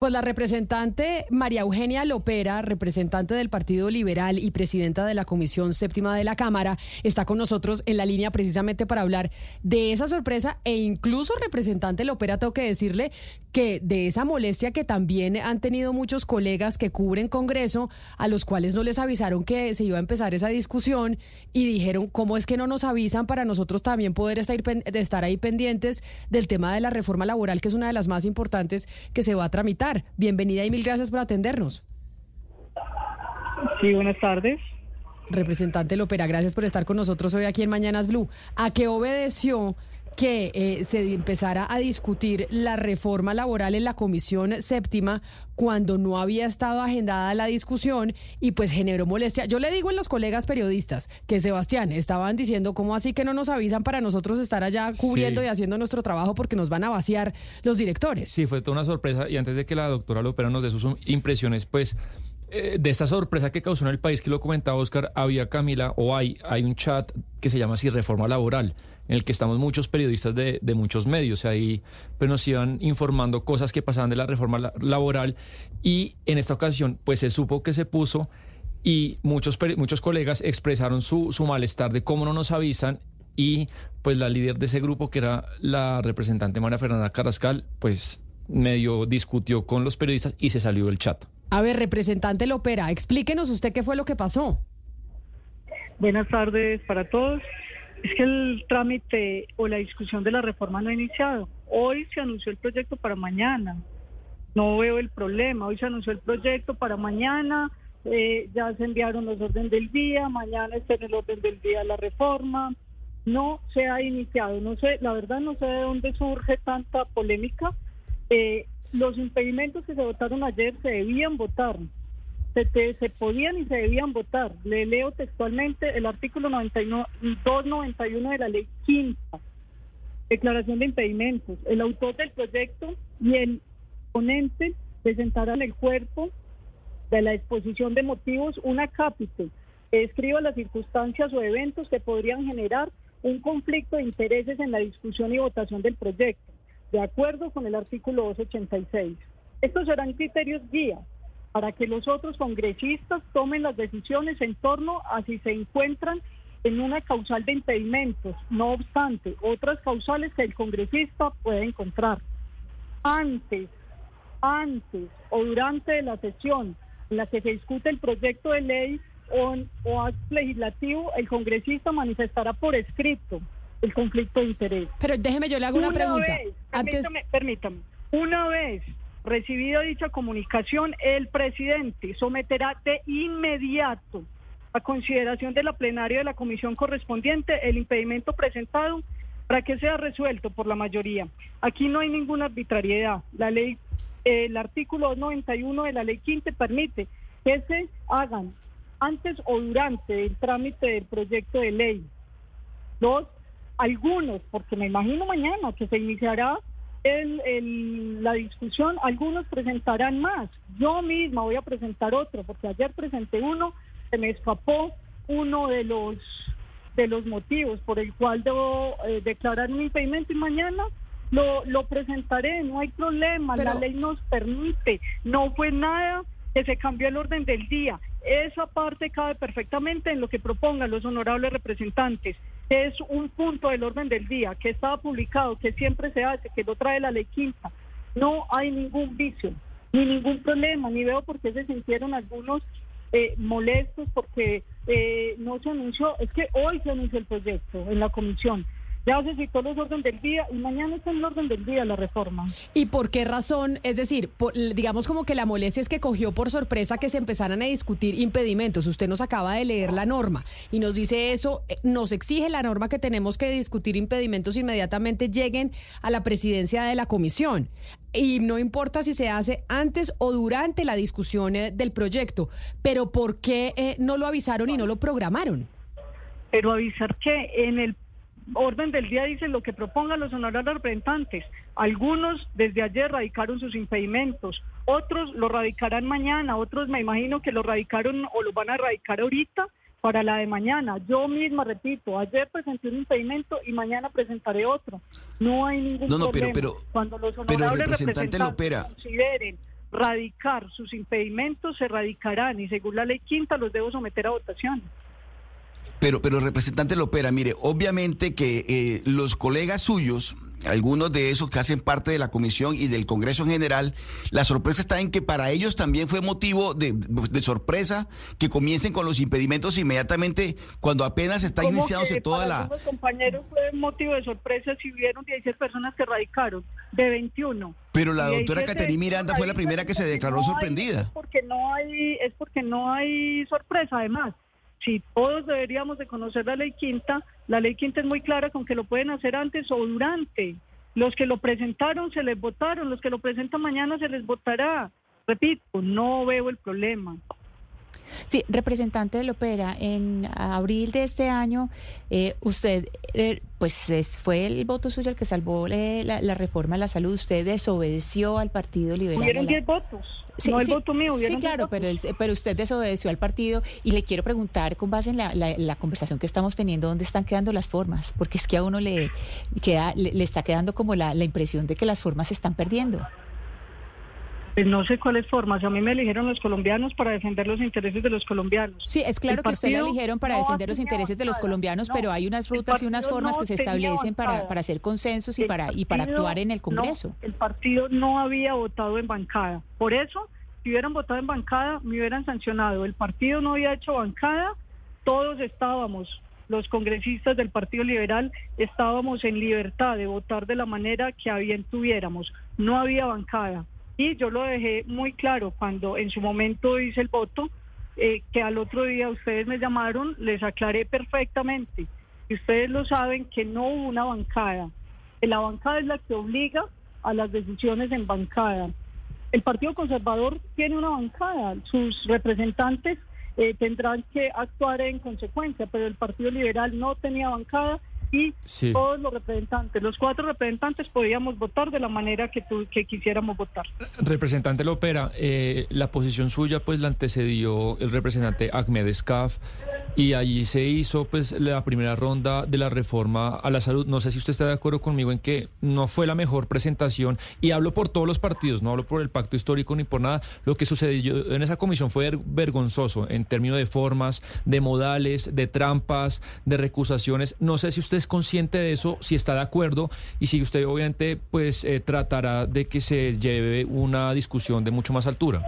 Pues la representante María Eugenia Lopera, representante del Partido Liberal y presidenta de la Comisión Séptima de la Cámara, está con nosotros en la línea precisamente para hablar de esa sorpresa e incluso representante Lopera, tengo que decirle que de esa molestia que también han tenido muchos colegas que cubren Congreso, a los cuales no les avisaron que se iba a empezar esa discusión y dijeron, ¿cómo es que no nos avisan para nosotros también poder estar, estar ahí pendientes del tema de la reforma laboral, que es una de las más importantes que se va a tramitar? Bienvenida y mil gracias por atendernos. Sí, buenas tardes. Representante Lopera, gracias por estar con nosotros hoy aquí en Mañanas Blue. ¿A qué obedeció que eh, se empezara a discutir la reforma laboral en la Comisión Séptima cuando no había estado agendada la discusión y pues generó molestia. Yo le digo a los colegas periodistas que Sebastián estaban diciendo cómo así que no nos avisan para nosotros estar allá cubriendo y haciendo nuestro trabajo porque nos van a vaciar los directores. Sí, fue toda una sorpresa y antes de que la doctora Lopera nos dé sus impresiones, pues eh, de esta sorpresa que causó en el país, que lo comentaba Oscar, había Camila, o hay, hay un chat que se llama así Reforma Laboral, en el que estamos muchos periodistas de, de muchos medios. Ahí pues, nos iban informando cosas que pasaban de la reforma laboral y en esta ocasión pues se supo que se puso y muchos, muchos colegas expresaron su, su malestar de cómo no nos avisan y pues la líder de ese grupo, que era la representante María Fernanda Carrascal, pues medio discutió con los periodistas y se salió del chat. A ver, representante Lopera, explíquenos usted qué fue lo que pasó. Buenas tardes para todos. Es que el trámite o la discusión de la reforma no ha iniciado. Hoy se anunció el proyecto para mañana. No veo el problema. Hoy se anunció el proyecto para mañana. Eh, ya se enviaron los órdenes del día. Mañana está en el orden del día la reforma. No se ha iniciado. No sé, la verdad no sé de dónde surge tanta polémica. Eh, los impedimentos que se votaron ayer se debían votar, se, se podían y se debían votar. Le leo textualmente el artículo 291 de la ley quinta, declaración de impedimentos. El autor del proyecto y el ponente presentarán el cuerpo de la exposición de motivos una cápita que describa las circunstancias o eventos que podrían generar un conflicto de intereses en la discusión y votación del proyecto de acuerdo con el artículo 286. Estos serán criterios guía para que los otros congresistas tomen las decisiones en torno a si se encuentran en una causal de impedimentos, no obstante, otras causales que el congresista puede encontrar. Antes, antes o durante la sesión en la que se discute el proyecto de ley o, o acto legislativo, el congresista manifestará por escrito el conflicto de interés. Pero déjeme, yo le hago una, pregunta. permítame, permítame. Una vez recibida dicha comunicación, el presidente someterá de inmediato a consideración de la plenaria de la comisión correspondiente el impedimento presentado para que sea resuelto por la mayoría. Aquí no hay ninguna arbitrariedad. La ley, el artículo 91 de la ley 15 permite que se hagan antes o durante el trámite del proyecto de ley. Dos, algunos, porque me imagino mañana que se iniciará el, la discusión, algunos presentarán más. Yo misma voy a presentar otro, porque ayer presenté uno, se me escapó uno de los de los motivos por el cual debo eh, declarar un impedimento y mañana lo, lo presentaré, no hay problema, la ley nos permite, no fue nada que se cambió el orden del día. Esa parte cabe perfectamente en lo que propongan los honorables representantes es un punto del orden del día, que estaba publicado, que siempre se hace, que lo trae la ley quinta. No hay ningún vicio, ni ningún problema, ni veo por qué se sintieron algunos eh, molestos porque eh, no se anunció, es que hoy se anunció el proyecto en la comisión ya se citó los orden del día y mañana está en el orden del día la reforma. ¿Y por qué razón? Es decir, digamos como que la molestia es que cogió por sorpresa que se empezaran a discutir impedimentos. Usted nos acaba de leer la norma y nos dice eso, eh, nos exige la norma que tenemos que discutir impedimentos inmediatamente lleguen a la presidencia de la comisión. Y no importa si se hace antes o durante la discusión eh, del proyecto, pero ¿por qué eh, no lo avisaron y no lo programaron? Pero avisar que en el orden del día dice lo que propongan los honorables representantes. Algunos desde ayer radicaron sus impedimentos, otros lo radicarán mañana, otros me imagino que lo radicaron o lo van a radicar ahorita para la de mañana. Yo misma, repito, ayer presenté un impedimento y mañana presentaré otro. No hay ningún no, no, problema. Pero, Cuando los honorables representantes consideren radicar sus impedimentos, se radicarán y según la ley quinta los debo someter a votación. Pero, pero representante Lopera, mire, obviamente que eh, los colegas suyos algunos de esos que hacen parte de la comisión y del Congreso en general, la sorpresa está en que para ellos también fue motivo de, sorpresa que comiencen con los impedimentos inmediatamente cuando apenas está iniciándose toda la... Los compañeros fue motivo de sorpresa si hubieron 16 personas que radicaron, de 21. Pero la doctora Caterina Miranda fue la primera que se declaró sorprendida. es porque no hay, es porque no hay sorpresa además si todos deberíamos de conocer la ley quinta, la ley quinta es muy clara con que lo pueden hacer antes o durante. Los que lo presentaron se les votaron, los que lo presentan mañana se les votará. Repito, no veo el problema. Sí, representante de Opera, en abril de este año, eh, usted, eh, pues fue el voto suyo el que salvó eh, la, reforma a la salud. Usted desobedeció al Partido Liberal. Hubieron 10 votos. Sí, no el voto mío, Sí, claro, pero, pero usted desobedeció al partido y le quiero preguntar, con base en la, conversación que estamos teniendo, ¿dónde están quedando las formas? Porque es que a uno le, queda, le, está quedando como la, la impresión de que las formas se están perdiendo. Pues no sé cuáles formas. A mí me eligieron los colombianos para defender los intereses de los colombianos. Sí, es claro que usted le eligieron para defender los intereses de los colombianos, pero hay unas rutas y unas formas que se establecen para, para hacer consensos y para, y para actuar en el Congreso. el partido no había votado en bancada. Por eso, si hubieran votado en bancada, me hubieran sancionado. El partido no había hecho bancada, todos estábamos los congresistas del Partido Liberal estábamos en libertad de votar de la manera que bien tuviéramos. No había bancada. Y yo lo dejé muy claro cuando en su momento hice el voto, eh, que al otro día ustedes me llamaron, les aclaré perfectamente. Y ustedes lo saben que no hubo una bancada. La bancada es la que obliga a las decisiones en bancada. El Partido Conservador tiene una bancada, sus representantes eh, tendrán que actuar en consecuencia, pero el Partido Liberal no tenía bancada y todos los representantes, los cuatro representantes podíamos votar de la manera que, que quisiéramos votar. Representante Lopera, eh, la posición suya pues la antecedió el representante Ahmed Escaf y allí se hizo pues la primera ronda de la reforma a la salud. No sé si usted está de acuerdo conmigo en que no fue la mejor presentación y hablo por todos los partidos, no hablo por el pacto histórico ni por nada. Lo que sucedió en esa comisión fue vergonzoso en términos de formas, de modales, de trampas, de recusaciones. No sé si usted es consciente de eso, si está de acuerdo y si usted obviamente pues eh, tratará de que se lleve una discusión de mucho más altura.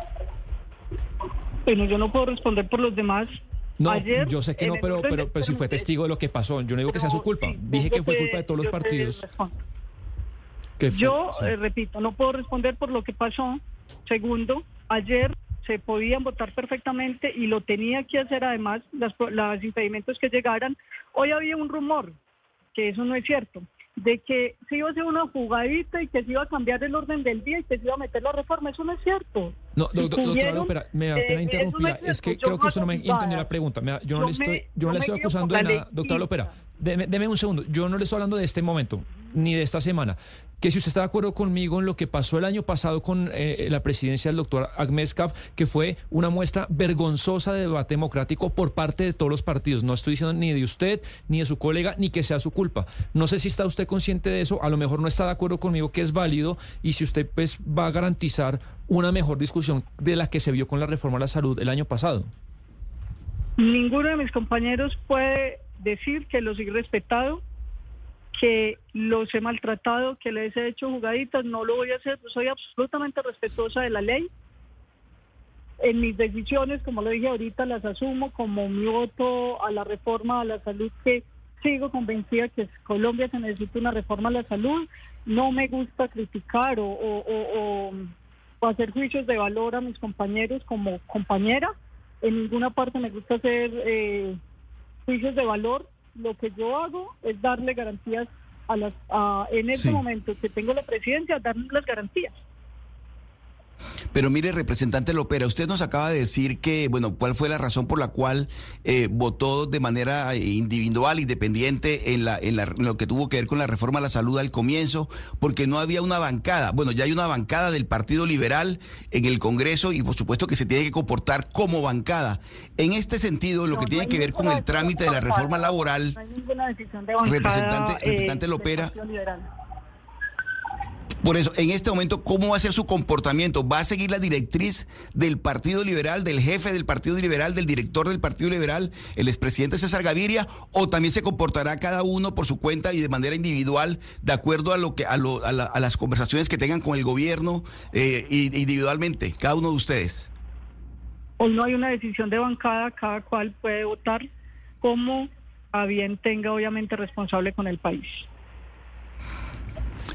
Bueno, yo no puedo responder por los demás. No, yo sé que no, pero, pero, pero si fue testigo de lo que pasó, yo no digo que sea su culpa, dije que fue culpa de todos los partidos. yo, eh, repito, no puedo responder por lo que pasó. Segundo, ayer se podían votar perfectamente y lo tenía que hacer además los impedimentos que llegaran. Hoy había un rumor que eso no es cierto, de que se iba a hacer una jugadita y que se iba a cambiar el orden del día y que se iba a meter la reforma, eso no es cierto. No, doctora, me da pena interrumpir, es, que creo que usted no me entendió la pregunta, yo no le estoy, yo no le estoy acusando de nada, doctora Lopera, deme un segundo, yo no le estoy hablando de este momento, ni de esta semana. Que si usted está de acuerdo conmigo en lo que pasó el año pasado con eh, la presidencia del doctor Agmeskov, que fue una muestra vergonzosa de debate democrático por parte de todos los partidos. No estoy diciendo ni de usted, ni de su colega, ni que sea su culpa. No sé si está usted consciente de eso, a lo mejor no está de acuerdo conmigo que es válido y si usted pues va a garantizar una mejor discusión de la que se vio con la reforma a la salud el año pasado. Ninguno de mis compañeros puede decir que los he respetado que los he maltratado, que les he hecho jugaditas, no lo voy a hacer, soy absolutamente respetuosa de la ley. En mis decisiones, como lo dije ahorita, las asumo como mi voto a la reforma a la salud, que sigo convencida que Colombia se necesita una reforma a la salud. No me gusta criticar o, hacer juicios de valor a mis compañeros como compañera. En ninguna parte me gusta hacer eh, juicios de valor lo que yo hago es darle garantías a las, en este momento que tengo la presidencia, darle las garantías. Pero mire, representante Lopera, usted nos acaba de decir que, bueno, cuál fue la razón por la cual eh, votó de manera individual, independiente, en, la, en, lo que tuvo que ver con la reforma a la salud al comienzo, porque no había una bancada. Bueno, ya hay una bancada del Partido Liberal en el Congreso y por supuesto que se tiene que comportar como bancada. En este sentido, lo que tiene que ver con el trámite de la reforma laboral, no hay ninguna decisión de bancada, representante, representante Lopera. Por eso, en este momento, ¿cómo va a ser su comportamiento? ¿Va a seguir la directriz del Partido Liberal, del jefe del Partido Liberal, del director del Partido Liberal, el expresidente César Gaviria, o también se comportará cada uno por su cuenta y de manera individual, de acuerdo a lo que a, lo, a, las conversaciones que tengan con el gobierno eh, individualmente, cada uno de ustedes? Hoy no hay una decisión de bancada, cada cual puede votar como a bien tenga obviamente responsable con el país.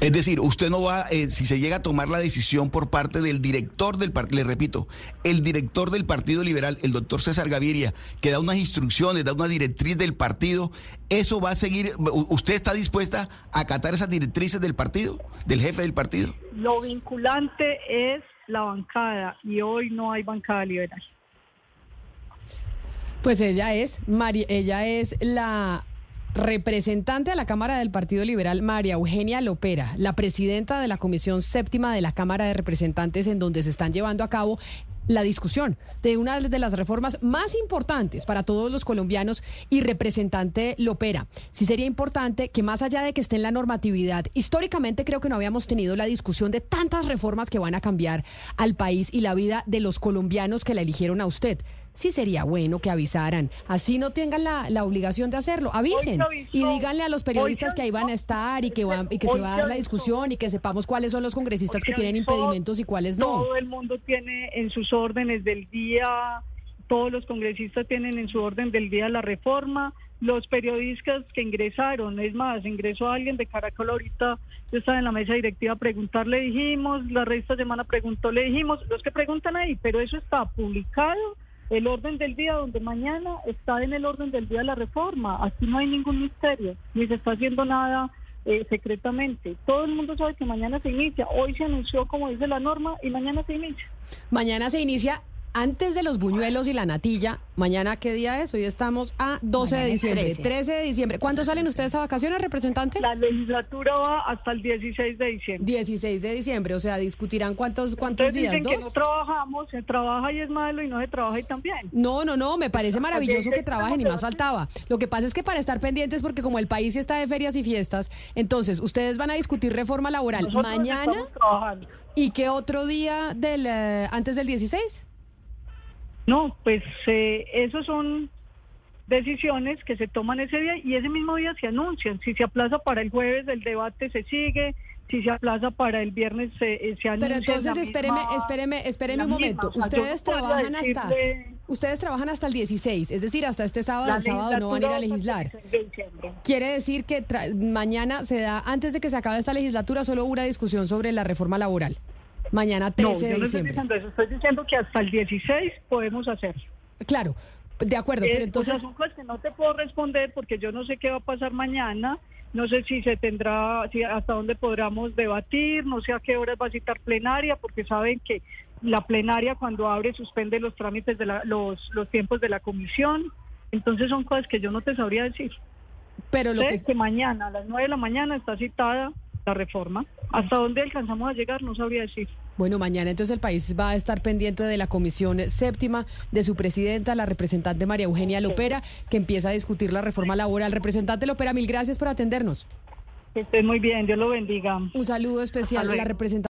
Es decir, usted no va, eh, si se llega a tomar la decisión por parte del director del partido, le repito, el director del Partido Liberal, el doctor César Gaviria, que da unas instrucciones, da una directriz del partido, ¿eso va a seguir? ¿Usted está dispuesta a acatar esas directrices del partido, del jefe del partido? Lo vinculante es la bancada y hoy no hay bancada liberal. Pues ella es, ella es la representante de la Cámara del Partido Liberal, María Eugenia Lopera, la presidenta de la Comisión Séptima de la Cámara de Representantes, en donde se están llevando a cabo la discusión de una de las reformas más importantes para todos los colombianos y representante Lopera. Sí sería importante que más allá de que esté en la normatividad, históricamente creo que no habíamos tenido la discusión de tantas reformas que van a cambiar al país y la vida de los colombianos que la eligieron a usted sí sería bueno que avisaran. Así no tengan la, la obligación de hacerlo. Avisen y díganle a los periodistas que ahí van a estar y que, van, y que se va a dar la discusión y que sepamos cuáles son los congresistas que tienen impedimentos y cuáles no. Todo el mundo tiene en sus órdenes del día, todos los congresistas tienen en su orden del día la reforma. Los periodistas que ingresaron, es más, ingresó alguien de Caracol ahorita, yo estaba en la mesa directiva a preguntar, le dijimos, la esta semana preguntó, le dijimos, los que preguntan ahí, pero eso está publicado el orden del día, donde mañana está en el orden del día la reforma. Aquí no hay ningún misterio, ni se está haciendo nada eh, secretamente. Todo el mundo sabe que mañana se inicia. Hoy se anunció, como dice la norma, y mañana se inicia. Mañana se inicia antes de los buñuelos y la natilla, mañana qué día es? Hoy estamos a 12 de diciembre, 13. de diciembre. ¿Cuándo salen ustedes a vacaciones, representante? La legislatura va hasta el 16 de diciembre. 16 de diciembre, o sea, discutirán cuántos cuántos días, dicen que no trabajamos, se trabaja y es malo y no se trabaja y también. No, no, no, me parece maravilloso que trabajen y más faltaba. Lo que pasa es que para estar pendientes porque como el país está de ferias y fiestas, entonces ustedes van a discutir reforma laboral mañana. ¿Y qué otro día del eh, antes del 16? No, pues eh, esos son decisiones que se toman ese día y ese mismo día se anuncian. Si se aplaza para el jueves, el debate se sigue. Si se aplaza para el viernes, se, eh, se anuncia. Pero entonces, espéreme, espéreme, espéreme un momento. ustedes trabajan hasta. Ustedes trabajan hasta el 16, es decir, hasta este sábado, el sábado no van a ir a legislar. Quiere decir que mañana se da, antes de que se acabe esta legislatura, solo una discusión sobre la reforma laboral. Mañana 13 no, yo no Estoy diciendo eso, estoy diciendo que hasta el 16 podemos hacerlo. Claro, de acuerdo, pero entonces... son cosas que no te puedo responder porque yo no sé qué va a pasar mañana, no sé si se tendrá, si hasta dónde podamos debatir, no sé a qué horas va a citar plenaria, porque saben que la plenaria cuando abre suspende los trámites de los, los tiempos de la comisión, entonces son cosas que yo no te sabría decir. Pero lo que... que mañana a las 9 de la mañana está citada la reforma. ¿Hasta dónde alcanzamos a llegar? No sabría decir. Bueno, mañana entonces el país va a estar pendiente de la comisión séptima, de su presidenta, la representante María Eugenia Lopera, que empieza a discutir la reforma laboral. Representante Lopera, mil gracias por atendernos. Que esté muy bien, Dios lo bendiga. Un saludo especial a la representante.